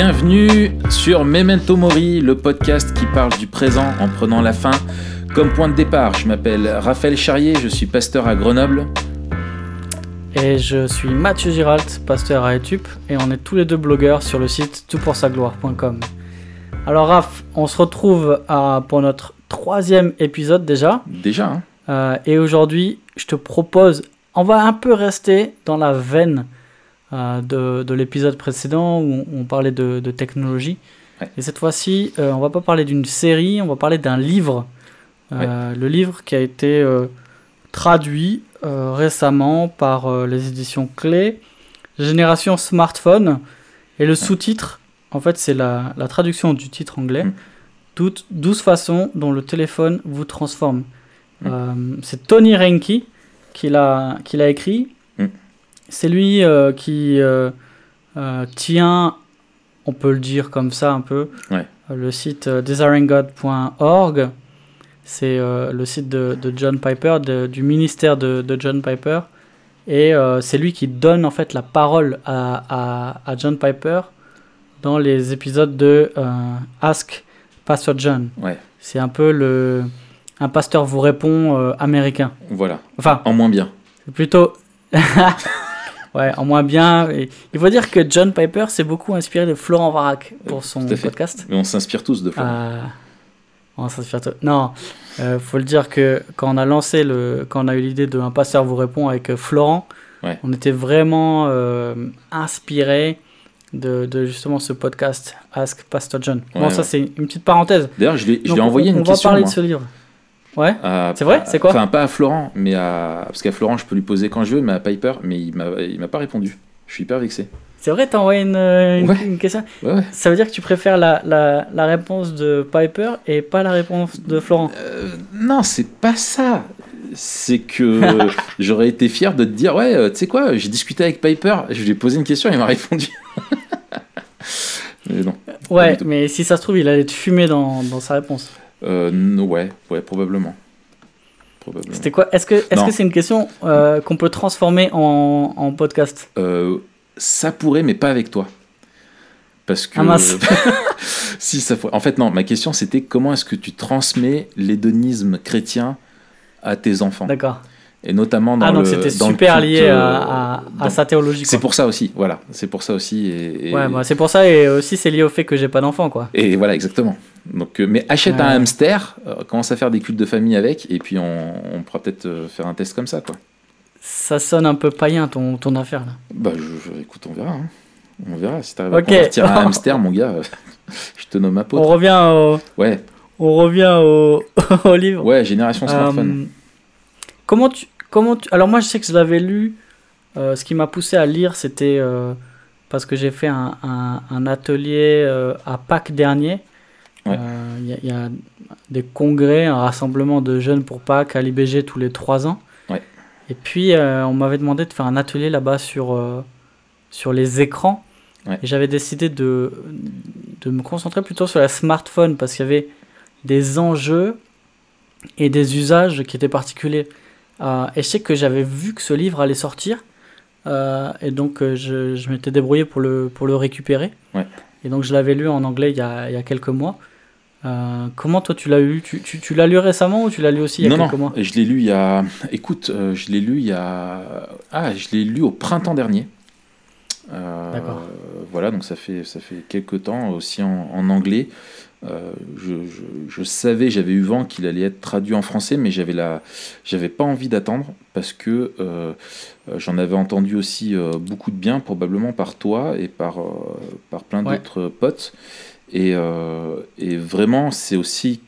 Bienvenue sur Memento Mori, le podcast qui parle du présent en prenant la fin comme point de départ. Je m'appelle Raphaël Charrier, je suis pasteur à Grenoble. Et je suis Mathieu Giralt, pasteur à Etup, et on est tous les deux blogueurs sur le site toutpoursagloire.com. Alors Raph, on se retrouve à, pour notre troisième épisode déjà. Déjà, hein Euh, et aujourd'hui, je te propose, on va un peu rester dans la veine euh, de, de l'épisode précédent où on, on parlait de, de technologie. Ouais. Et cette fois-ci, euh, on va pas parler d'une série, on va parler d'un livre. Euh, Le livre qui a été euh, traduit euh, récemment par euh, les éditions Clé, Génération Smartphone. Et le sous-titre, en fait, c'est la, la traduction du titre anglais. Mm. Toutes 12 façons dont le téléphone vous transforme. Mm. Euh, c'est Tony l'a qui l'a écrit. C'est lui euh, qui euh, euh, tient, on peut le dire comme ça un peu, Ouais. le site desiringgod.org. C'est le site de, de John Piper, de- du ministère de, de John Piper. Et c'est lui qui donne en fait la parole à, à, à John Piper dans les épisodes de Ask Pastor John. Ouais, C'est un peu le un pasteur vous répond euh, américain. voilà. Enfin, En moins bien. c'est plutôt ouais, en moins bien. Et il faut dire que John Piper s'est beaucoup inspiré de Florent Varac pour son podcast. Mais on s'inspire tous de Florent. Euh, on s'inspire tout- Non, euh, faut le dire que quand on a lancé le, quand on a eu l'idée de un pasteur vous répond avec euh, Florent, Ouais. on était vraiment euh, inspiré de, de justement ce podcast Ask Pastor John. bon, Ouais, ça c'est une petite parenthèse. D'ailleurs, je lui je Donc, lui ai envoyé on, une on va question. parler moi. de ce livre. Ouais. C'est vrai? C'est quoi? Enfin, pas à Florent, mais à. Parce qu'à Florent, je peux lui poser quand je veux, mais à Piper, mais il m'a il m'a pas répondu. Je suis hyper vexé. C'est vrai, t'as envoyé une, une, Ouais. une question. Ouais, ouais. Ça veut dire que tu préfères la, la, la réponse de Piper et pas la réponse de Florent? Euh, non, c'est pas ça. C'est que j'aurais été fier de te dire ouais, euh, tu sais quoi, j'ai discuté avec Piper, je lui ai posé une question, il m'a répondu. Mais non. Ouais, mais si ça se trouve, il allait te fumer dans, dans sa réponse. Euh, ouais, ouais, probablement. Probablement. C'était quoi? Est-ce que est-ce Non. que c'est une question euh, qu'on peut transformer en, en podcast? Euh, ça pourrait, mais pas avec toi. Parce que. Ah, mince. si, ça pourrait. En fait, non, ma question c'était comment est-ce que tu transmets l'hédonisme chrétien à tes enfants? D'accord. Et notamment dans Ah, donc le- c'était super culte, lié euh, à, dans- sa théologie. C'est pour ça aussi, voilà. C'est pour ça aussi. Et, et- Ouais, bah, c'est pour ça et aussi c'est lié au fait que j'ai pas d'enfant, quoi. et voilà, exactement. Donc, euh, mais achète Ouais. un hamster, euh, commence à faire des cultes de famille avec, et puis on, on pourra peut-être euh, faire un test comme ça, quoi. Ça sonne un peu païen ton, ton affaire là. Bah, je, je- écoute, on verra. hein. On verra. Si t'arrives Ok. à convertir un hamster, mon gars, euh, je te nomme On apôtre. revient au, Ouais, on revient au, au livre. ouais, génération smartphone. Euh, comment tu, comment tu, alors moi je sais que je l'avais lu. euh, ce qui m'a poussé à lire, c'était euh, parce que j'ai fait un, un- un atelier euh, à Pâques dernier. Ouais. Il y, a- il y a des congrès, un rassemblement de jeunes pour Pâques à l'IBG tous les trois ans. Ouais. Et puis on m'avait demandé de faire un atelier là-bas sur sur les écrans. Ouais. Et j'avais décidé de de me concentrer plutôt sur la smartphone parce qu'il y avait des enjeux et des usages qui étaient particuliers. Euh, et je sais que j'avais vu que ce livre allait sortir, euh, et donc euh, je, je m'étais débrouillé pour le, pour le récupérer. Ouais. Et donc je l'avais lu en anglais il y a, il y a quelques mois. Euh, comment toi tu l'as eu Tu, tu, tu l'as lu récemment ou tu l'as lu aussi il y a non, quelques non, mois? je l'ai lu il y a. Écoute, euh, je l'ai lu il y a. Ah, je l'ai lu au printemps dernier. Euh, D'accord. Voilà, donc ça fait, ça fait quelques temps aussi en, en anglais. Euh, je, je, je savais, j'avais eu vent qu'il allait être traduit en français, mais j'avais la, j'avais pas envie d'attendre parce que euh, j'en avais entendu aussi euh, beaucoup de bien, probablement par toi et par, par plein Ouais. d'autres potes. Et, et vraiment, c'est aussi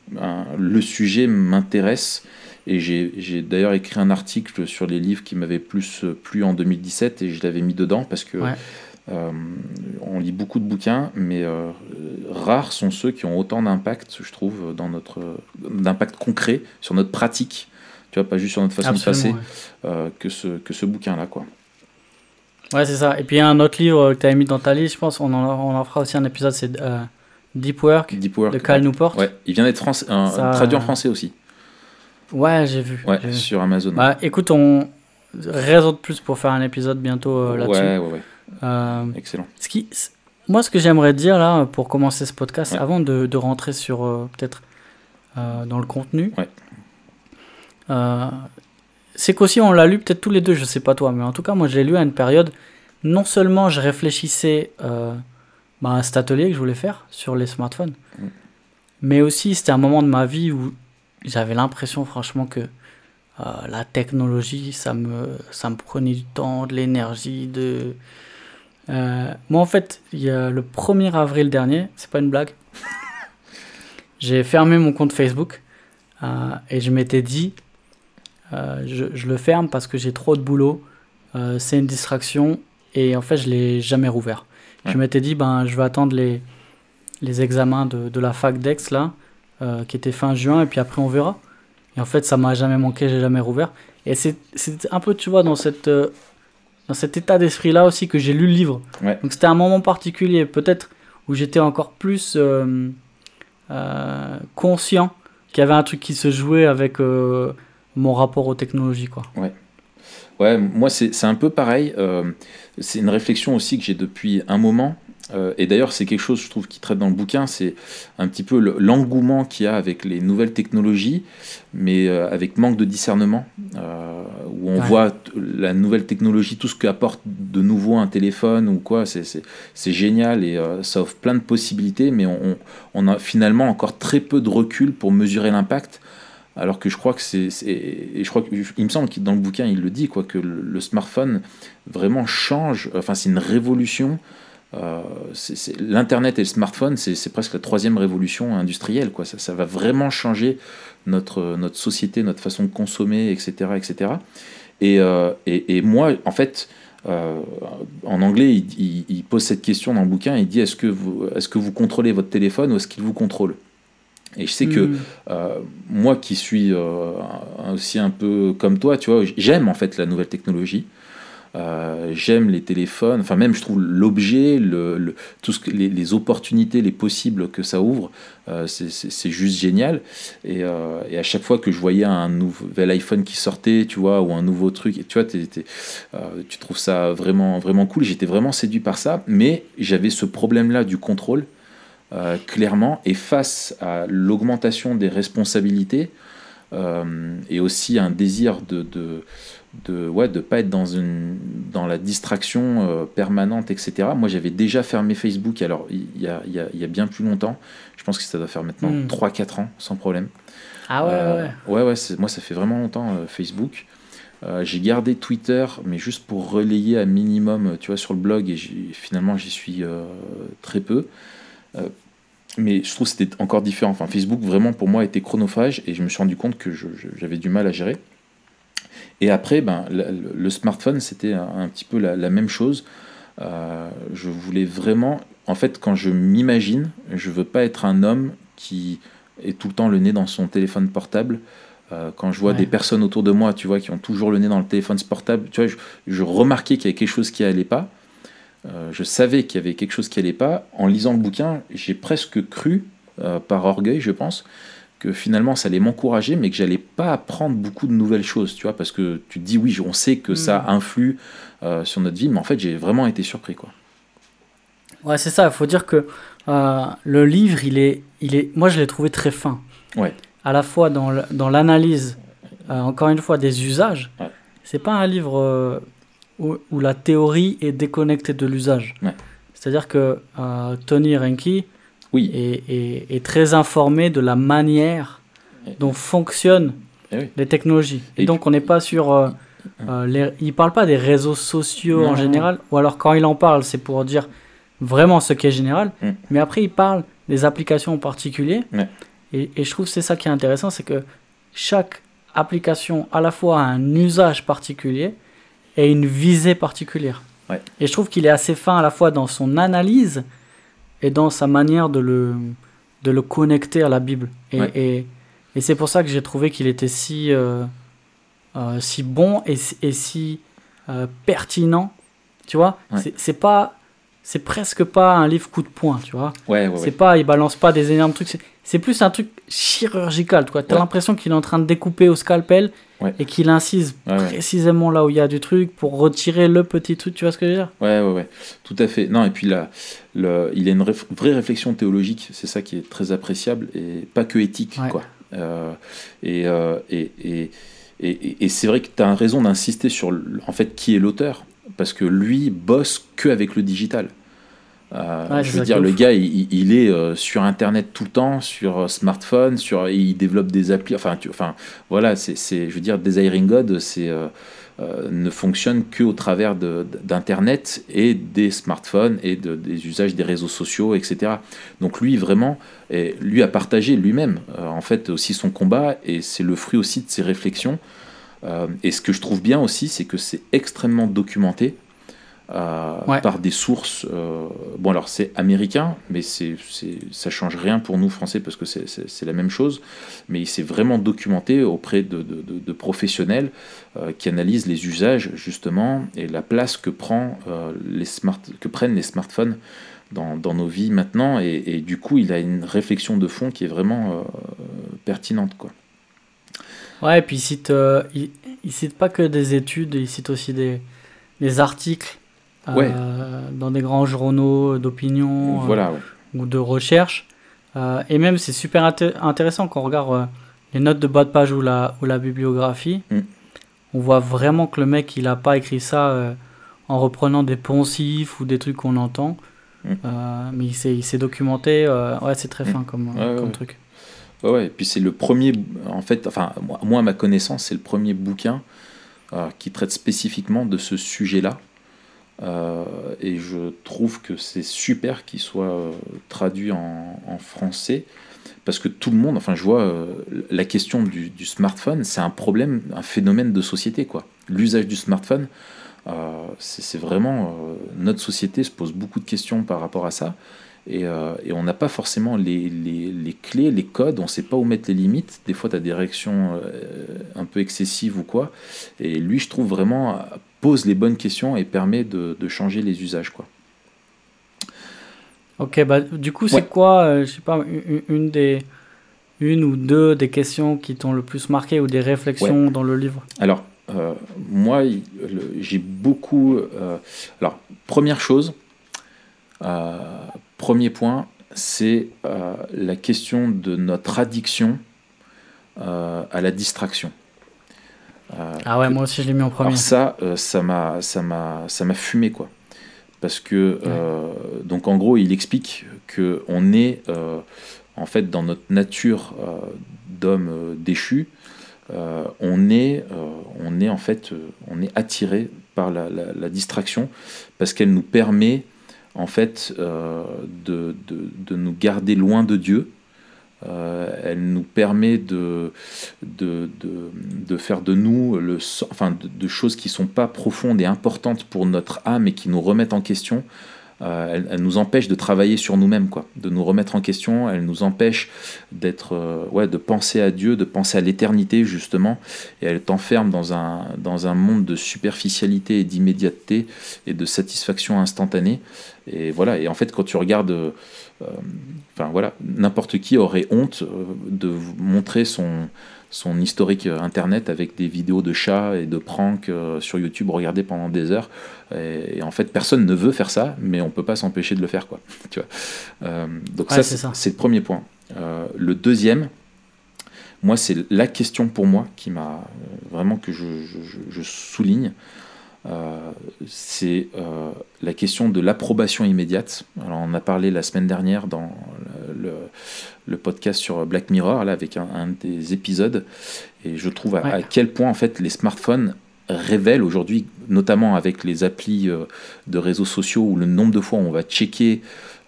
le sujet m'intéresse. Et j'ai j'ai d'ailleurs écrit un article sur les livres qui m'avaient plus plu en 2017 et je l'avais mis dedans parce que Ouais. Euh, on lit beaucoup de bouquins, mais euh, rares sont ceux qui ont autant d'impact, je trouve, dans notre d'impact concret sur notre pratique. Tu vois, pas juste sur notre façon de passer, Absolument, ouais. euh, que ce que ce bouquin-là, quoi. Ouais, c'est ça. Et puis il y a un autre livre que tu avais mis dans ta liste, je pense, on en, on en fera aussi un épisode, c'est Deep Work Deep Work. de Cal Newport. Ouais, il vient d'être Ça- traduit en français aussi. Ouais, j'ai vu. Ouais, vu. sur Amazon. Bah, écoute, on raison de plus pour faire un épisode bientôt euh, là-dessus. ouais, ouais, ouais. Euh, Excellent. ce qui, moi, ce que j'aimerais dire là, pour commencer ce podcast, avant de, de rentrer sur euh, peut-être euh, dans le contenu, Ouais. c'est qu'aussi on l'a lu peut-être tous les deux, je sais pas toi, mais en tout cas, moi, j'ai lu à une période. Non seulement je réfléchissais bah, à cet atelier que je voulais faire sur les smartphones, Mm. mais aussi c'était un moment de ma vie où j'avais l'impression, franchement, que euh, la technologie, ça me, ça me prenait du temps, de l'énergie, de. Euh, moi, en fait, il y a le 1er avril dernier, c'est pas une blague, j'ai fermé mon compte Facebook euh, et je m'étais dit, euh, je, je le ferme parce que j'ai trop de boulot, c'est une distraction et en fait, je l'ai jamais rouvert. Je m'étais dit, ben, je vais attendre les, les examens de, de la fac d'Aix, là, qui était fin juin, et puis après, on verra. Et en fait, ça m'a jamais manqué, j'ai jamais rouvert. Et c'est c'est un peu, tu vois, dans, cette, dans cet état d'esprit-là aussi que j'ai lu le livre. Ouais. Donc c'était un moment particulier, peut-être où j'étais encore plus euh, euh, conscient qu'il y avait un truc qui se jouait avec euh, mon rapport aux technologies, quoi. Ouais, moi c'est c'est un peu pareil. c'est une réflexion aussi que j'ai depuis un moment. Euh, et d'ailleurs, c'est quelque chose, je trouve, qui traite dans le bouquin. C'est un petit peu le- l'engouement qu'il y a avec les nouvelles technologies, mais euh, avec manque de discernement. euh, où on Ouais. voit la nouvelle technologie, tout ce qu'apporte de nouveau un téléphone ou quoi, c'est- génial et ça offre plein de possibilités, mais on, a finalement encore très peu de recul pour mesurer l'impact. Alors que je crois que c'est, c'est- et je crois que il me semble que dans le bouquin il le dit quoi que le, le smartphone vraiment change. Enfin c'est une révolution. Euh, l'internet et le smartphone c'est, presque la troisième révolution industrielle quoi. Ça, ça va vraiment changer notre notre société, notre façon de consommer, etc., etc. Et, euh, et, et moi en fait. euh, en anglais, il, il- il pose cette question dans le bouquin. Il dit est-ce que vous, est-ce que vous contrôlez votre téléphone ou est-ce qu'il vous contrôle? Et je sais que Mm. euh, moi qui suis euh, aussi un peu comme toi, tu vois, j'aime en fait la nouvelle technologie. Euh, j'aime les téléphones, enfin même je trouve l'objet, tout ce que, les, opportunités, les possibles que ça ouvre, euh, c'est- juste génial. Et, euh, et à chaque fois que je voyais un nouvel iPhone qui sortait, tu vois, ou un nouveau truc, tu vois, tu trouves ça vraiment vraiment cool. J'étais vraiment séduit par ça, mais j'avais ce problème-là du contrôle clairement, et face à l'augmentation des responsabilités euh, et aussi un désir de de de ouais de pas être dans une dans la distraction euh, permanente etc moi j'avais déjà fermé Facebook alors il y a, il y, a, il y a bien plus longtemps je pense que ça doit faire maintenant Mm. 3-4 ans sans problème Ah ouais, euh, ouais. ouais, ouais, c'est- moi ça fait vraiment longtemps euh, Facebook. Euh, j'ai gardé Twitter, mais juste pour relayer à minimum, euh, tu vois, sur le blog, et finalement j'y suis euh, très peu. Mais je trouve que c'était encore différent. Enfin, Facebook vraiment pour moi était chronophage, et je me suis rendu compte que j'avais du mal à gérer. Et après, ben, le, le smartphone, c'était un, un petit peu la, la même chose. Euh, je voulais vraiment, en fait, quand je m'imagine, je veux pas être un homme qui est tout le temps le nez dans son téléphone portable. Euh, quand je vois Ouais. des personnes autour de moi, tu vois, qui ont toujours le nez dans le téléphone portable, tu vois, je, je remarquais qu'il y avait quelque chose qui allait pas. Euh, je savais qu'il y avait quelque chose qui allait pas. En lisant le bouquin, j'ai presque cru, euh, par orgueil, je pense, que finalement ça allait m'encourager, mais que j'allais pas apprendre beaucoup de nouvelles choses, tu vois, parce que tu te dis oui, on sait que ça Mm. influe euh, sur notre vie, mais en fait j'ai vraiment été surpris, quoi. Ouais, c'est ça. Il faut dire que le livre, il est, il est, moi, je l'ai trouvé très fin. Ouais. À la fois dans l'analyse, encore une fois, des usages. Ouais. C'est pas un livre où, où la théorie est déconnectée de l'usage. Ouais. C'est-à-dire que euh, Tony Reinke Oui, est, est- est très informé de la manière dont fonctionnent Eh oui. les technologies. Et, Et donc, on n'est pas sur. euh, euh, les- il parle pas des réseaux sociaux Non, en général, ou alors quand il en parle, c'est pour dire vraiment ce qui est général. Mm. Mais après, il parle des applications en particulier. Ouais. Et, et je trouve que c'est ça qui est intéressant, c'est que chaque application à la fois a un usage particulier et une visée particulière. Ouais. Et je trouve qu'il est assez fin à la fois dans son analyse et dans sa manière de le, de le connecter à la Bible. Et, Ouais. et, et c'est pour ça que j'ai trouvé qu'il était si, euh, euh, si bon et, si- et si euh, pertinent. Tu vois, Ouais. c'est- pas c'est presque pas un livre coup de poing, tu vois. C'est pas, il balance pas des énormes trucs. c'est- plus un truc chirurgical, quoi. T'as l'impression qu'il est en train de découper au scalpel Ouais. et qu'il incise Ouais, précisément là où il y a du truc pour retirer le petit truc. Tu vois ce que je veux dire? Ouais, ouais, ouais, tout à fait. Non, et puis là, le, il a une réf- vraie réflexion théologique, c'est ça qui est très appréciable, et pas que éthique, quoi. Euh, et, euh, et, et, et, et- c'est vrai que tu as raison d'insister sur en fait qui est l'auteur, parce que lui bosse que avec le digital. Euh, Ouais, je veux dire, le ouf. gars, il, il est euh, sur Internet tout le temps, sur euh, smartphone, sur, il développe des applis. Enfin, tu, enfin voilà, c'est, je veux dire, Desiring God, c'est, ne fonctionne qu'au travers de- d'Internet et des smartphones et de- des usages des réseaux sociaux, etc. Donc lui, vraiment, et lui a partagé lui-même, en fait, aussi son combat, et c'est le fruit aussi de ses réflexions. Et ce que je trouve bien aussi, c'est que c'est extrêmement documenté. Euh, Ouais. par des sources. euh, bon, alors c'est américain, mais c'est, c'est, ça change rien pour nous français parce que c'est, c'est, c'est la même chose. Mais il s'est vraiment documenté auprès de, de- de- de professionnels euh, qui analysent les usages justement et la place que, prend, les smart, que prennent les smartphones dans, dans nos vies maintenant. Et, et du coup, il a une réflexion de fond qui est vraiment pertinente. Quoi. Ouais, et puis il cite, il, il cite pas que des études, il cite aussi des, des articles Ouais. dans des grands journaux d'opinion euh, voilà, ouais. ou de recherche. Euh, et même, c'est super inté- intéressant quand on regarde euh, les notes de bas de page ou la, ou la bibliographie. Mm. On voit vraiment que le mec, il a pas écrit ça euh, en reprenant des poncifs ou des trucs qu'on entend. Mm. Euh, mais il s'est documenté. euh, ouais, c'est très Mm. fin comme, Ouais, comme ouais. truc. Ouais, ouais, et puis c'est le premier, en fait, enfin, moi, moi, à ma connaissance, c'est le premier bouquin euh, qui traite spécifiquement de ce sujet-là. Euh, et je trouve que c'est super qu'il soit euh, traduit en, français, parce que tout le monde, enfin, je vois euh, la question du, smartphone, c'est un problème, un phénomène de société, quoi. L'usage du smartphone, c'est vraiment. notre société se pose beaucoup de questions par rapport à ça. Et, on n'a pas forcément les, clés, les codes, on ne sait pas où mettre les limites. Des fois, tu as des réactions un peu excessives ou quoi. Et lui, je trouve vraiment, pose les bonnes questions et permet de, de changer les usages. Quoi. Ok, bah du coup, c'est Ouais. quoi, euh, je sais pas, une, une des une ou deux des questions qui t'ont le plus marqué ou des réflexions dans le livre? Alors, euh, moi, j'ai beaucoup. euh, alors, première chose, euh, premier point, c'est la question de notre addiction à la distraction. Euh, Ah ouais, moi aussi je l'ai mis en premier. Alors ça, euh, ça m'a, ça m'a, ça m'a fumé quoi. Parce que euh, donc en gros, il explique que on est en fait dans notre nature d'homme déchu, on est, on est en fait, on est attiré par la, la- la distraction parce qu'elle nous permet en fait de, de- de nous garder loin de Dieu. Euh, elle nous permet de, faire de nous le, enfin, de, de choses qui sont pas profondes et importantes pour notre âme et qui nous remettent en question. Euh, elle, nous empêche de travailler sur nous-mêmes, quoi, de nous remettre en question. Elle nous empêche d'être, euh, ouais, de penser à Dieu, de penser à l'éternité justement. Et elle t'enferme dans un dans un monde de superficialité et d'immédiateté et de satisfaction instantanée. Et voilà. Et en fait, quand tu regardes, euh, enfin voilà, n'importe qui aurait honte de montrer son son historique euh, internet avec des vidéos de chats et de pranks euh, sur YouTube regardées pendant des heures. Et, et en fait, personne ne veut faire ça, mais on peut pas s'empêcher de le faire, quoi. tu vois. Euh, donc Ouais, ça, c'est le premier point. Euh, le deuxième, moi, c'est la question pour moi qui m'a vraiment que je, je- je- je souligne. Euh, c'est euh, la question de l'approbation immédiate. Alors, on a parlé la semaine dernière dans le podcast sur Black Mirror, là, avec un, un des épisodes, et je trouve à, Ouais. à quel point en fait les smartphones révèlent aujourd'hui, notamment avec les applis euh, de réseaux sociaux, où le nombre de fois où on va checker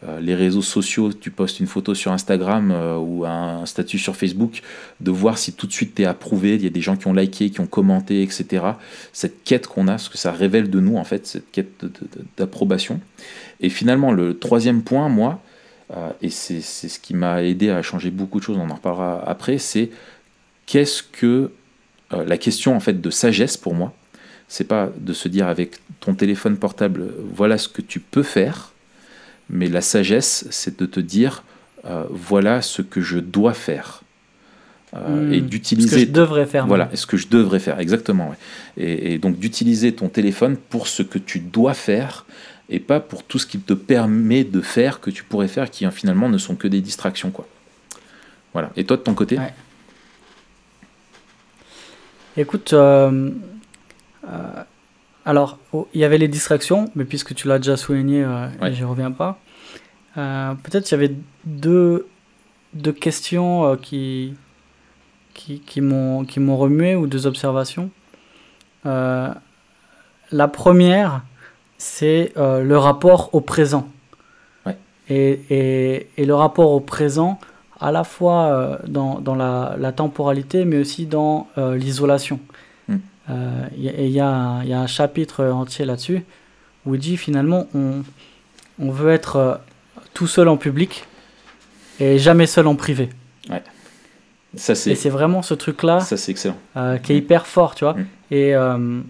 euh, les réseaux sociaux, tu postes une photo sur Instagram euh, ou un statut sur Facebook, de voir si tout de suite tu es approuvé, il y a des gens qui ont liké, qui ont commenté, etc. Cette quête qu'on a, ce que ça révèle de nous, en fait, cette quête d'approbation. Et finalement, le troisième point, moi, et c'est c'est ce qui m'a aidé à changer beaucoup de choses, on en reparlera après, c'est qu'est-ce que euh, la question en fait de sagesse pour moi, c'est pas de se dire avec ton téléphone portable, voilà ce que tu peux faire, Mais la sagesse, c'est de te dire, euh, voilà ce que je dois faire. Euh, et d'utiliser. Ce que je devrais faire. Voilà, ce que je devrais faire, exactement. Et, donc d'utiliser ton téléphone pour ce que tu dois faire et pas pour tout ce qu'il te permet de faire que tu pourrais faire qui finalement ne sont que des distractions. Quoi. Voilà. Et toi de ton côté? Écoute, euh, alors oh, il y avait les distractions, mais puisque tu l'as déjà souligné, je n'y reviens pas. Peut-être il y avait deux, deux questions qui, qui, qui m'ont remué ou deux observations. Euh, la première, c'est euh, le rapport au présent. Et, et, et, le rapport au présent, à la fois euh, dans, dans la, la, temporalité, mais aussi dans l'isolation. Mm. Et il y, y, a un chapitre entier là-dessus où il dit finalement on, on veut être tout seul en public et jamais seul en privé. Ouais et c'est vraiment ce truc-là euh, qui est hyper fort, tu vois. Mm. Euh,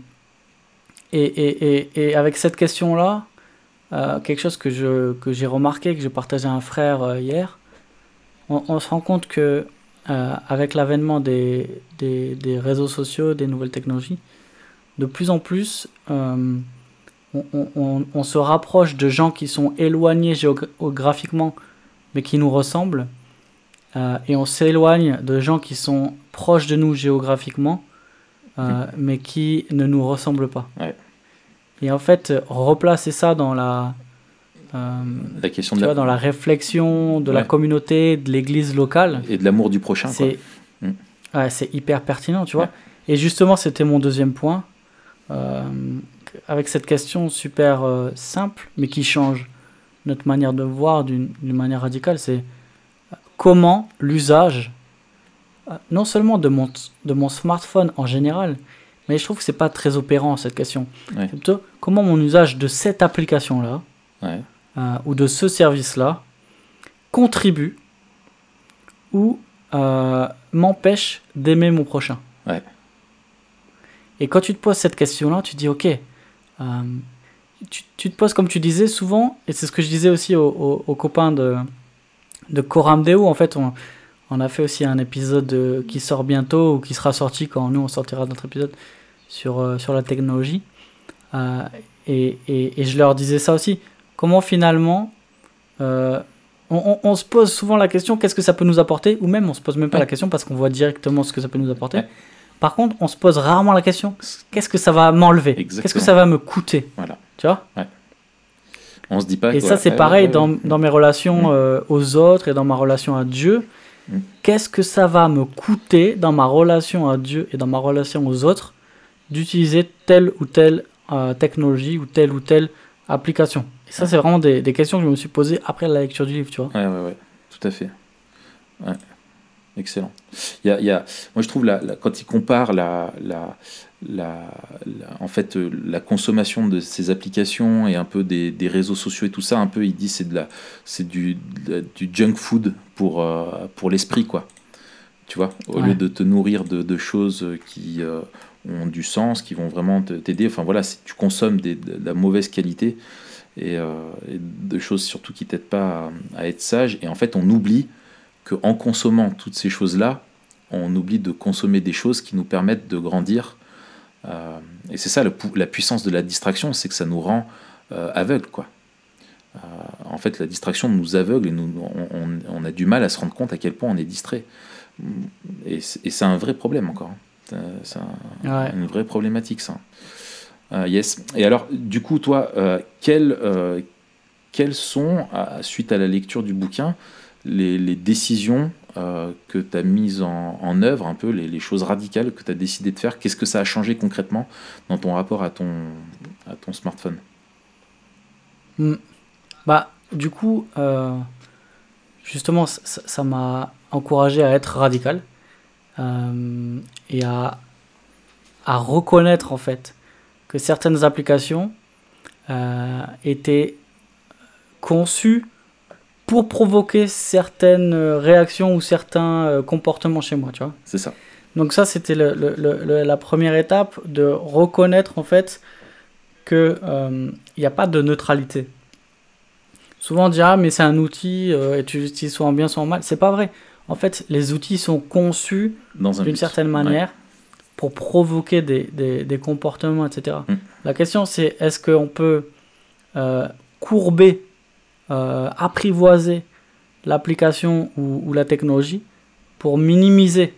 et, et, et, avec cette question-là, euh, quelque chose que j'ai que remarqué, que j'ai partagé à un frère hier, on, se rend compte que avec l'avènement des, des, réseaux sociaux, des nouvelles technologies, de plus en plus, on, on, se rapproche de gens qui sont éloignés géographiquement, mais qui nous ressemblent euh, et on s'éloigne de gens qui sont proches de nous géographiquement, euh, mais qui ne nous ressemblent pas. Et en fait, replacer ça dans la, euh, la question de dans la réflexion de la communauté, de l'église locale. Et de l'amour du prochain. C'est mm. c'est hyper pertinent, tu vois. Et justement, c'était mon deuxième point. avec cette question super simple, mais qui change notre manière de voir d'une manière radicale, c'est comment l'usage, euh, non seulement de mon, de mon smartphone en général, mais je trouve que c'est pas très opérant cette question. plutôt comment mon usage de cette application-là, euh, ou de ce service-là, contribue ou euh, m'empêche d'aimer mon prochain. Et quand tu te poses cette question-là, tu te dis, ok, tu, tu, te poses comme tu disais souvent, et c'est ce que je disais aussi aux copains de, de Coram Deo. En fait, on, on, a fait aussi un épisode qui sort bientôt ou qui sera sorti quand nous on sortira notre épisode sur, euh, sur la technologie. Euh, et, et, et, je leur disais ça aussi. Comment finalement euh, on, on, se pose souvent la question qu'est-ce que ça peut nous apporter? Ou même on se pose même pas la question parce qu'on voit directement ce que ça peut nous apporter. Par contre, on se pose rarement la question qu'est-ce que ça va m'enlever? Qu'est-ce que ça va me coûter? Voilà. Tu vois? On se dit pas. Et ça, c'est pareil dans, dans, mes relations euh, aux autres et dans ma relation à Dieu. Qu'est-ce que ça va me coûter dans ma relation à Dieu et dans ma relation aux autres d'utiliser telle ou telle euh, technologie ou telle ou telle application? Et ça, c'est vraiment des, des, questions que je me suis posées après la lecture du livre, tu vois. Ouais, ouais, ouais, tout à fait. Ouais. Excellent. Il y a, il y a, moi, je trouve, la, quand il compare la, la, en fait, euh, la consommation de ces applications et un peu des, des réseaux sociaux et tout ça, un peu, il dit c'est de la, c'est du, du junk food pour, euh, pour l'esprit, quoi. Tu vois, au lieu de te nourrir de, de choses qui euh, ont du sens, qui vont vraiment t'aider. Enfin voilà, tu consommes des, de, la mauvaise qualité et, et de choses surtout qui t'aident pas à, à, être sage. Et en fait, on oublie qu'en consommant toutes ces choses-là, on oublie de consommer des choses qui nous permettent de grandir euh, et c'est ça la puissance de la distraction, c'est que ça nous rend euh, aveugles. Quoi. Euh, en fait, la distraction nous aveugle et nous, on, a du mal à se rendre compte à quel point on est distrait. Et c'est un vrai problème encore. Hein. C'est une vraie problématique, ça. yes. Et alors, du coup, toi, quelles, quelles sont, suite à la lecture du bouquin, les, décisions euh, que tu as mises en, en, œuvre, un peu les, choses radicales que tu as décidé de faire Qu'est-ce que ça a changé concrètement dans ton rapport à ton, à ton smartphone? Hmm. Bah, du coup, euh, justement, ça m'a encouragé à être radical euh, et à, à reconnaître en fait que certaines applications étaient conçues pour provoquer certaines euh, réactions ou certains euh, comportements chez moi, tu vois. C'est ça. Donc ça, c'était le, le, la première étape de reconnaître en fait que il euh, n'y a pas de neutralité souvent on dit ah mais c'est un outil euh, et tu l'utilises soit en bien soit en mal. C'est pas vrai. En fait, les outils sont conçus d'une certaine manière pour provoquer des, des, des comportements, etc. Mm. La question c'est est-ce qu'on peut euh, courber, euh, apprivoiser l'application ou, ou la technologie pour minimiser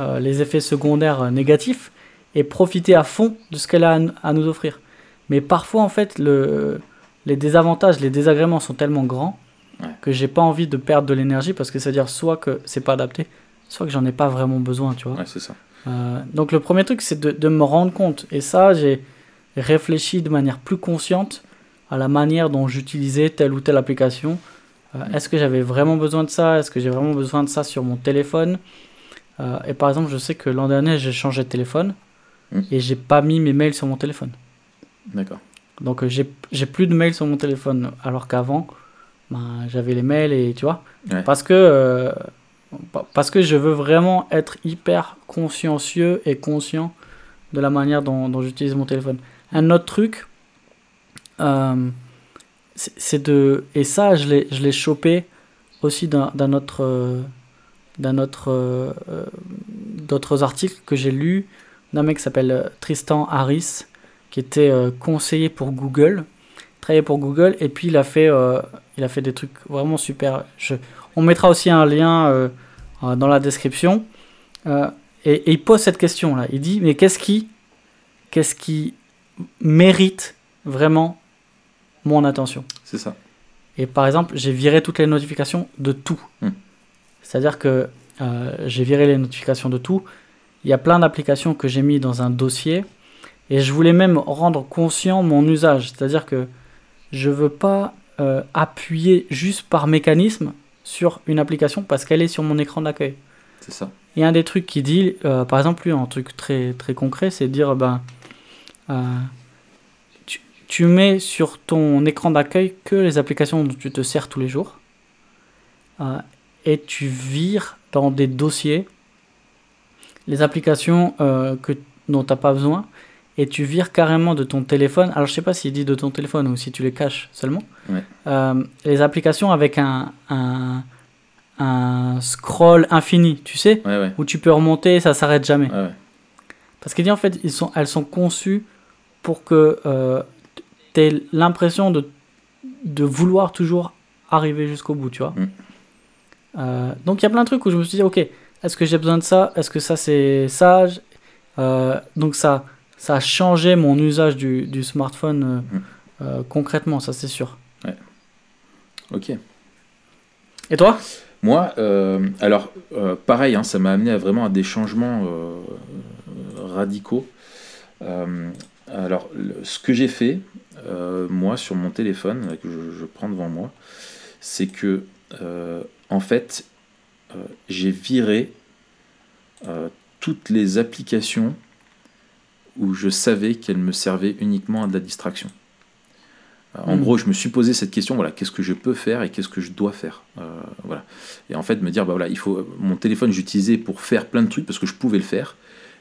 euh, les effets secondaires euh, négatifs et profiter à fond de ce qu'elle a à, nous offrir. Mais parfois, en fait, le, les désavantages, les désagréments sont tellement grands Ouais. que j'ai pas envie de perdre de l'énergie parce que c'est-à-dire soit que c'est pas adapté, soit que j'en ai pas vraiment besoin, tu vois. Ouais, c'est ça. Euh, donc le premier truc, c'est de, de me rendre compte. Et ça, j'ai réfléchi de manière plus consciente à la manière dont j'utilisais telle ou telle application. Euh. Est-ce que j'avais vraiment besoin de ça? Est-ce que j'ai vraiment besoin de ça sur mon téléphone? Euh, Et par exemple, je sais que l'an dernier, j'ai changé de téléphone Mm. et j'ai pas mis mes mails sur mon téléphone. D'accord. Donc euh, j'ai plus de mails sur mon téléphone alors qu'avant, ben, j'avais les mails et tu vois. Ouais. Parce que euh, pa- parce que je veux vraiment être hyper consciencieux et conscient de la manière dont, dont j'utilise mon téléphone. Un autre truc, euh, c'est de et ça je l'ai je l'ai chopé aussi d'un autre d'un autre euh, euh, d'autres articles que j'ai lus d'un mec qui s'appelle Tristan Harris qui était conseiller pour Google travaillait pour Google et puis il a fait il a fait des trucs vraiment super. On mettra aussi un lien dans la description. Et, et il pose cette question là il dit mais qu'est-ce qui qu'est-ce qui mérite vraiment mon attention C'est ça. et par exemple, j'ai viré toutes les notifications de tout. Hmm. C'est-à-dire que euh, j'ai viré les notifications de tout. Il y a plein d'applications que j'ai mis dans un dossier. Et je voulais même rendre conscient mon usage. C'est-à-dire que je veux pas euh, appuyer juste par mécanisme sur une application parce qu'elle est sur mon écran d'accueil. C'est ça. Et un des trucs qu'il dit, euh, par exemple, lui, un truc très, très concret, c'est de dire ben, tu, mets sur ton écran d'accueil que les applications dont tu te sers tous les jours euh, et tu vires dans des dossiers les applications euh, que, dont tu n'as pas besoin et tu vires carrément de ton téléphone. Alors, je sais pas s'il dit de ton téléphone ou si tu les caches seulement. Ouais. Euh, les applications avec un, un, un scroll infini, tu sais Ouais, ouais. où tu peux remonter et ça s'arrête jamais. Parce qu'il dit en fait, ils sont, elles sont conçues pour que l'impression de, de vouloir toujours arriver jusqu'au bout, tu vois. Mm. Euh, donc il y a plein de trucs où je me suis dit, ok, est-ce que j'ai besoin de ça? Est-ce que ça c'est sage? Euh, Donc ça, ça a changé mon usage du, du smartphone euh, Mm. concrètement, ça c'est sûr. Ok. Et toi? Moi, alors, pareil, hein, ça m'a amené à vraiment à des changements radicaux. Alors, ce que j'ai fait, euh, moi, sur mon téléphone, là, que je, je prends devant moi, c'est que, euh, en fait, euh, j'ai viré euh, toutes les applications où je savais qu'elles me servaient uniquement à de la distraction. Euh, En Mm. gros, je me suis posé cette question voilà, qu'est-ce que je peux faire et qu'est-ce que je dois faire Euh, voilà. Et en fait, me dire bah voilà, il faut mon téléphone, j'utilisais pour faire plein de trucs parce que je pouvais le faire,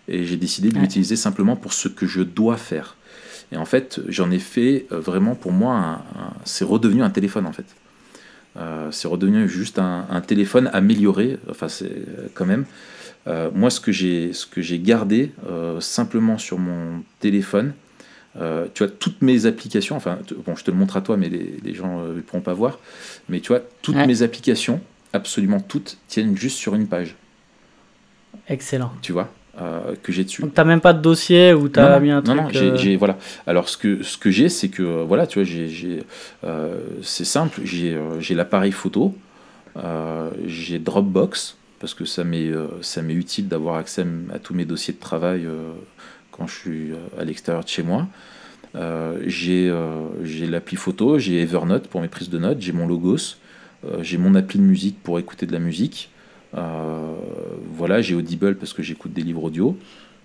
et j'ai décidé de Ouais. l'utiliser simplement pour ce que je dois faire. Et en fait, j'en ai fait euh, vraiment pour moi, un- un- c'est redevenu un téléphone en fait. Euh, c'est redevenu juste un, un téléphone amélioré. Enfin, c'est euh, quand même. Euh, moi, ce que j'ai, ce que j'ai gardé euh, simplement sur mon téléphone, tu vois, toutes mes applications. Enfin, bon, je te le montre à toi, mais les, les gens ne pourront pas voir. Mais tu vois, toutes Ouais. mes applications, absolument toutes, tiennent juste sur une page. Excellent. Tu vois, euh, que j'ai dessus. Donc t'as même pas de dossier où tu Non, as non, mis un non, truc. non, j'ai- euh, j'ai- voilà. Alors ce que ce que j'ai, c'est que voilà, tu vois, j'ai, euh, c'est simple. J'ai, j'ai l'appareil photo, j'ai Dropbox parce que ça m'est ça m'est utile d'avoir accès à tous mes dossiers de travail quand je suis à l'extérieur de chez moi. J'ai j'ai l'appli photo, j'ai Evernote pour mes prises de notes, j'ai mon Logos, j'ai mon appli de musique pour écouter de la musique. Euh, voilà, j'ai Audible parce que j'écoute des livres audio.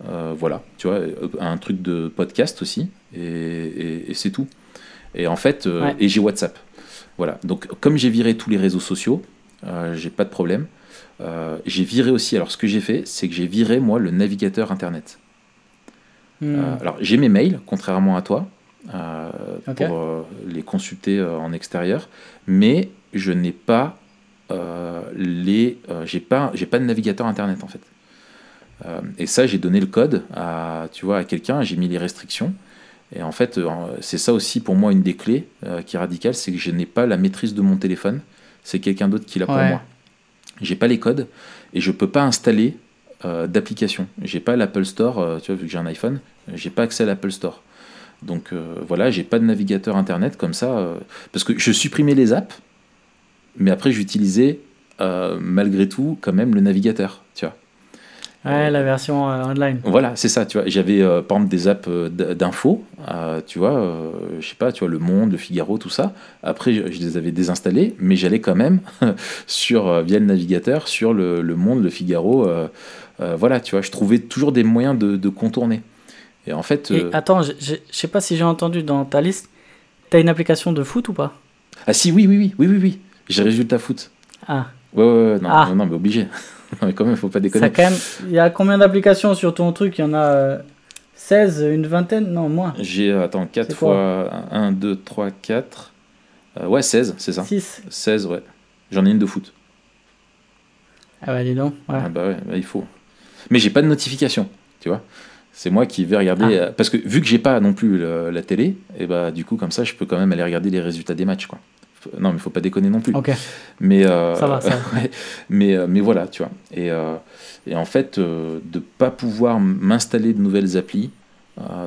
Euh, voilà, tu vois, euh, un truc de podcast aussi, et, et- et c'est tout. Et en fait, Ouais. et j'ai WhatsApp. Voilà, donc comme j'ai viré tous les réseaux sociaux, euh, j'ai pas de problème. Euh, j'ai viré aussi, alors ce que j'ai fait, c'est que j'ai viré moi le navigateur internet. hmm. Euh, alors j'ai mes mails, contrairement à toi, pour les consulter en extérieur, mais je n'ai pas les, euh, j'ai pas, j'ai pas de navigateur internet en fait. Euh, et ça, j'ai donné le code à, tu vois, à quelqu'un, j'ai mis les restrictions. Et en fait, euh, c'est ça aussi pour moi une des clés euh, qui est radicale, c'est que je n'ai pas la maîtrise de mon téléphone. C'est quelqu'un d'autre qui l'a pour moi. J'ai pas les codes et je peux pas installer euh, d'application. J'ai pas l'Apple Store, euh, tu vois, vu que j'ai un iPhone, j'ai pas accès à l'Apple Store. Donc euh, voilà, j'ai pas de navigateur internet comme ça, euh, parce que je supprimais les apps, mais après j'utilisais euh, malgré tout quand même le navigateur, tu vois. Ouais, la version euh, online. Voilà, c'est ça, tu vois. J'avais euh, par exemple des apps euh, d'infos, euh, tu vois, euh, je sais pas, tu vois, Le Monde, Le Figaro, tout ça. Après, je, les avais désinstallés, mais j'allais quand même sur, euh, via le navigateur sur le, Le Monde, Le Figaro. euh, euh, voilà, tu vois, je trouvais toujours des moyens de, de contourner. Et en fait, Et euh, attends, je je- je sais pas si j'ai entendu dans ta liste, t'as une application de foot ou pas? Ah si, oui, oui, oui, oui, oui, oui, j'ai résultat foot. Ah, Ouais, ouais, ouais, non, Ah. non, non, mais obligé. non, mais quand même, faut pas ça déconner. quand même. Il y a combien d'applications sur ton truc? Il y en a euh, 16, une vingtaine? Non, moins. J'ai, euh, attends, 4 C'est quoi? fois 1, 2, 3, 4. Euh, ouais, 16, c'est ça. 6. 16, ouais. J'en ai une de foot. Ah bah dis donc. Ouais. Ah bah ouais, bah il faut. Mais j'ai pas de notification, tu vois. C'est moi qui vais regarder. Ah. euh, Parce que vu que j'ai pas non plus le- la télé, et bah du coup, comme ça, je peux quand même aller regarder les résultats des matchs, quoi. Non, mais faut pas déconner non plus. Mais, euh, Ça va, ça va. ouais, mais, euh, mais voilà, tu vois. Et, euh, et en fait, euh, de pas pouvoir m'installer de nouvelles applis,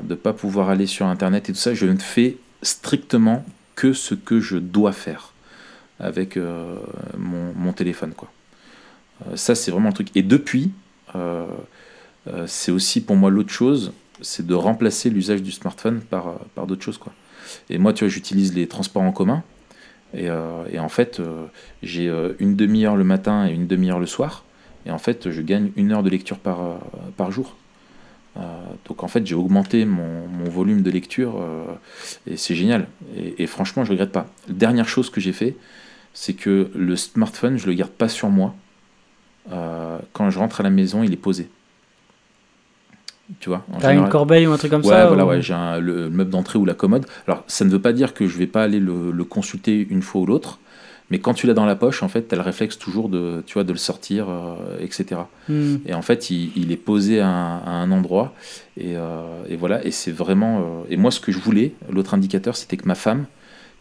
de pas pouvoir aller sur Internet et tout ça, je ne fais strictement que ce que je dois faire avec mon, mon téléphone, quoi. Ça, c'est vraiment le truc. Et depuis, c'est aussi pour moi l'autre chose, c'est de remplacer l'usage du smartphone par, par d'autres choses, quoi. Et moi, tu vois, j'utilise les transports en commun. Et, euh, et en fait, euh, j'ai euh, une demi-heure le matin et une demi-heure le soir. Et en fait, je gagne une heure de lecture par, jour. Donc en fait, j'ai augmenté mon, volume de lecture et c'est génial. Et, franchement, je regrette pas. Dernière chose que j'ai fait, c'est que le smartphone, je le garde pas sur moi. Quand je rentre à la maison, il est posé. Tu vois T'as une corbeille ou un truc comme ouais, ça voilà, ou- ouais, j'ai un- le meuble d'entrée ou la commode. Alors, ça ne veut pas dire que je vais pas aller le, le consulter une fois ou l'autre, mais quand tu l'as dans la poche, en fait, tu as le réflexe toujours de, tu vois, de le sortir, euh, etc. Hmm. Et en fait, il, il est posé à un, à un endroit, et, euh, et voilà, et c'est vraiment... euh, et moi, ce que je voulais, l'autre indicateur, c'était que ma femme,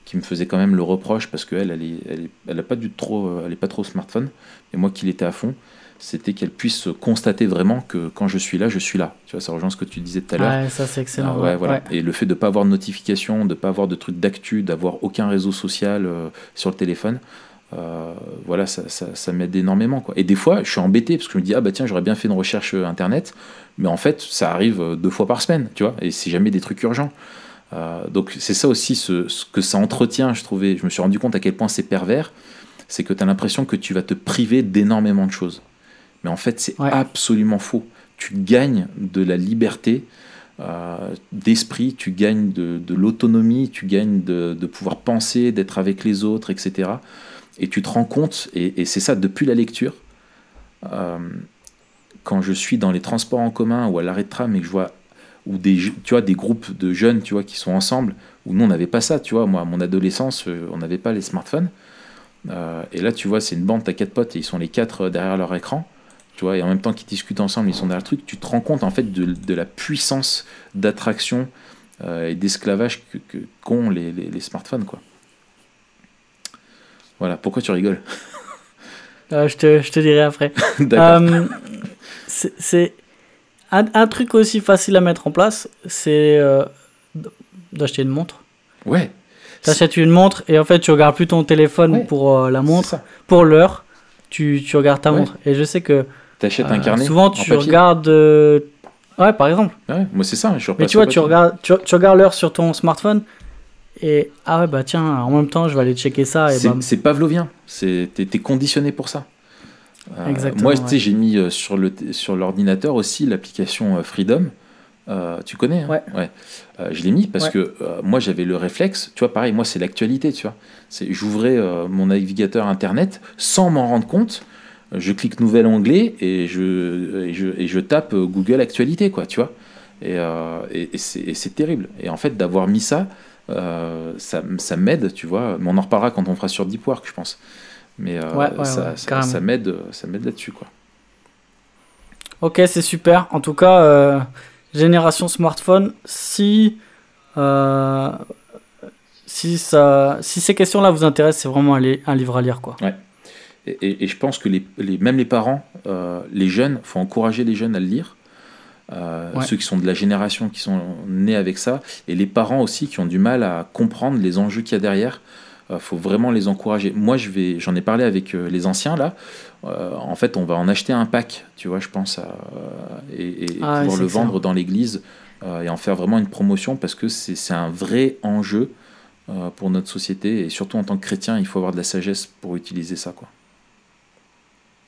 qui me faisait quand même le reproche, parce qu'elle, elle est, elle est, elle a pas du trop, elle est pas trop smartphone, et moi qui l'étais à fond, c'était qu'elle puisse constater vraiment que quand je suis là, je suis là. Tu vois, ça rejoint ce que tu disais tout à l'heure. Ouais, ça c'est excellent. Ah ouais, ouais. voilà. Ouais. Et le fait de ne pas avoir de notification, de ne pas avoir de trucs d'actu, d'avoir aucun réseau social euh, sur le téléphone, euh, voilà, ça, ça, ça m'aide énormément. Quoi. Et des fois, je suis embêté parce que je me dis, ah bah tiens, j'aurais bien fait une recherche euh, internet, mais en fait, ça arrive deux fois par semaine, tu vois, et c'est jamais des trucs urgents. Euh, donc c'est ça aussi ce, ce que ça entretient, je trouvais, je me suis rendu compte à quel point c'est pervers, c'est que tu as l'impression que tu vas te priver d'énormément de choses. Mais en fait, c'est Ouais. absolument faux. Tu gagnes de la liberté euh, d'esprit, tu gagnes de, de l'autonomie, tu gagnes de, de pouvoir penser, d'être avec les autres, etc. Et tu te rends compte, et, et c'est ça depuis la lecture, euh, quand je suis dans les transports en commun ou à l'arrêt de tram et que je vois ou des, tu vois, des groupes de jeunes tu vois, qui sont ensemble, où nous on n'avait pas ça, tu vois, moi à mon adolescence, euh, on n'avait pas les smartphones. Euh, et là, tu vois, c'est une bande, t'as quatre potes et ils sont les quatre derrière leur écran, tu vois, et en même temps qu'ils discutent ensemble, ils sont derrière le truc, tu te rends compte en fait de, de la puissance d'attraction euh, et d'esclavage que, que- qu'ont les, les, les smartphones, quoi. Voilà, pourquoi tu rigoles? Euh, je, te, je te dirai après. Euh, c'est un, un truc aussi facile à mettre en place, c'est euh, d'acheter une montre. ouais. T'achètes une montre et en fait tu regardes plus ton téléphone Ouais. pour la montre, pour l'heure, tu, tu regardes ta Ouais. montre. Et je sais que T'achètes un euh, carnet souvent en tu regardes, euh, ouais par exemple. Ouais, moi c'est ça, je Mais repasse tu vois, tu regardes, tu, tu regardes l'heure sur ton smartphone et ah ouais bah tiens, en même temps je vais aller checker ça et C'est- pavlovien, t'es t'es conditionné pour ça. Euh, Exactement, Moi, tu sais, ouais. j'ai mis sur le t- sur l'ordinateur aussi l'application Freedom. Euh, tu connais hein? Ouais. Euh, je l'ai mis parce Ouais. que moi j'avais le réflexe, tu vois, pareil, moi c'est l'actualité, tu vois. J'ouvrais mon navigateur internet sans m'en rendre compte. Je clique nouvel onglet et je et je, et je tape Google Actualité, quoi, tu vois. Et, euh, et, et c'est terrible. Et en fait, d'avoir mis ça, euh, ça, ça m'aide, tu vois. Mais on en reparlera quand on fera sur Deep Work, je pense. Mais euh, Ouais, ouais, ça, ouais, ça, m'aide, là-dessus, quoi. Ok, c'est super. En tout cas, euh, génération smartphone, si, si, ça, si ces questions-là vous intéressent, c'est vraiment un, un livre à lire. Quoi. Et, et- et je pense que les, les- même les parents, euh, les jeunes, faut encourager les jeunes à le lire. Euh, Ouais. Ceux qui sont de la génération qui sont nés avec ça, et les parents aussi qui ont du mal à comprendre les enjeux qu'il y a derrière. Il faut vraiment les encourager. Moi, je vais, j'en ai parlé avec euh, les anciens là. Euh, en fait, on va en acheter un pack, tu vois, je pense, à, et, et Ah, pouvoir le vendre dans l'église euh, et en faire vraiment une promotion parce que c'est c'est un vrai enjeu euh, pour notre société et surtout en tant que chrétien, il faut avoir de la sagesse pour utiliser ça, quoi.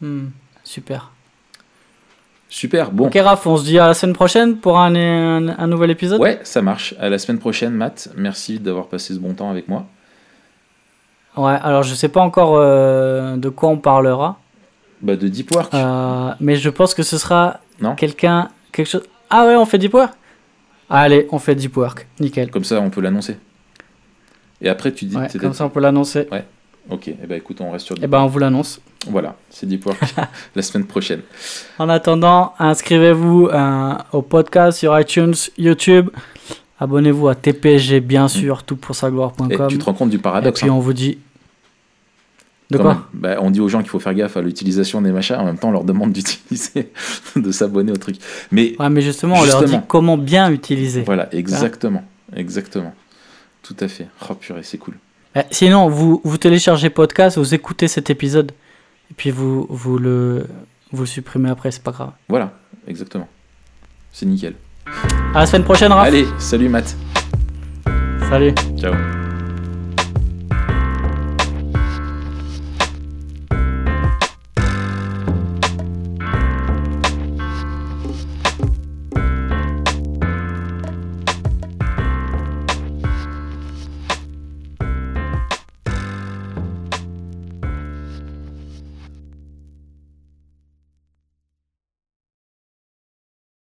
Hmm, super. Super, bon. Ok, Raph, on se dit à la semaine prochaine pour un, un, un nouvel épisode. Ouais, ça marche. À la semaine prochaine, Matt. Merci d'avoir passé ce bon temps avec moi. Ouais, alors je sais pas encore euh, de quoi on parlera, Bah, de Deep Work. euh, mais je pense que ce sera Non quelqu'un, quelque chose. Ah ouais, on fait Deep Work? Allez, on fait Deep Work, nickel. Comme ça, on peut l'annoncer. Et après, tu dis. Ouais, comme ça on peut l'annoncer. Ok, et bah écoute, on reste sur Et Deep ben on vous l'annonce. Voilà, c'est Deep Work la semaine prochaine. En attendant, inscrivez-vous euh, au podcast sur iTunes, YouTube. Abonnez-vous à TPG, bien sûr, tout pour sa Et gloire.com. Mm. tu te rends compte du Et paradoxe puis hein, on vous dit. De quand quoi même. Bah, On dit aux gens qu'il faut faire gaffe à l'utilisation des machins, en même temps, on leur demande d'utiliser, de s'abonner au truc. Mais Ouais, mais justement, on leur dit comment bien utiliser. voilà, exactement. Exactement. Tout à fait. Oh purée, c'est cool. Eh, Sinon, vous, vous téléchargez podcast, vous écoutez cet épisode, et puis vous, vous, le, vous le supprimez après, c'est pas grave. Voilà, exactement. C'est nickel. À la semaine prochaine, Raph. Allez, salut Matt. Salut. Ciao.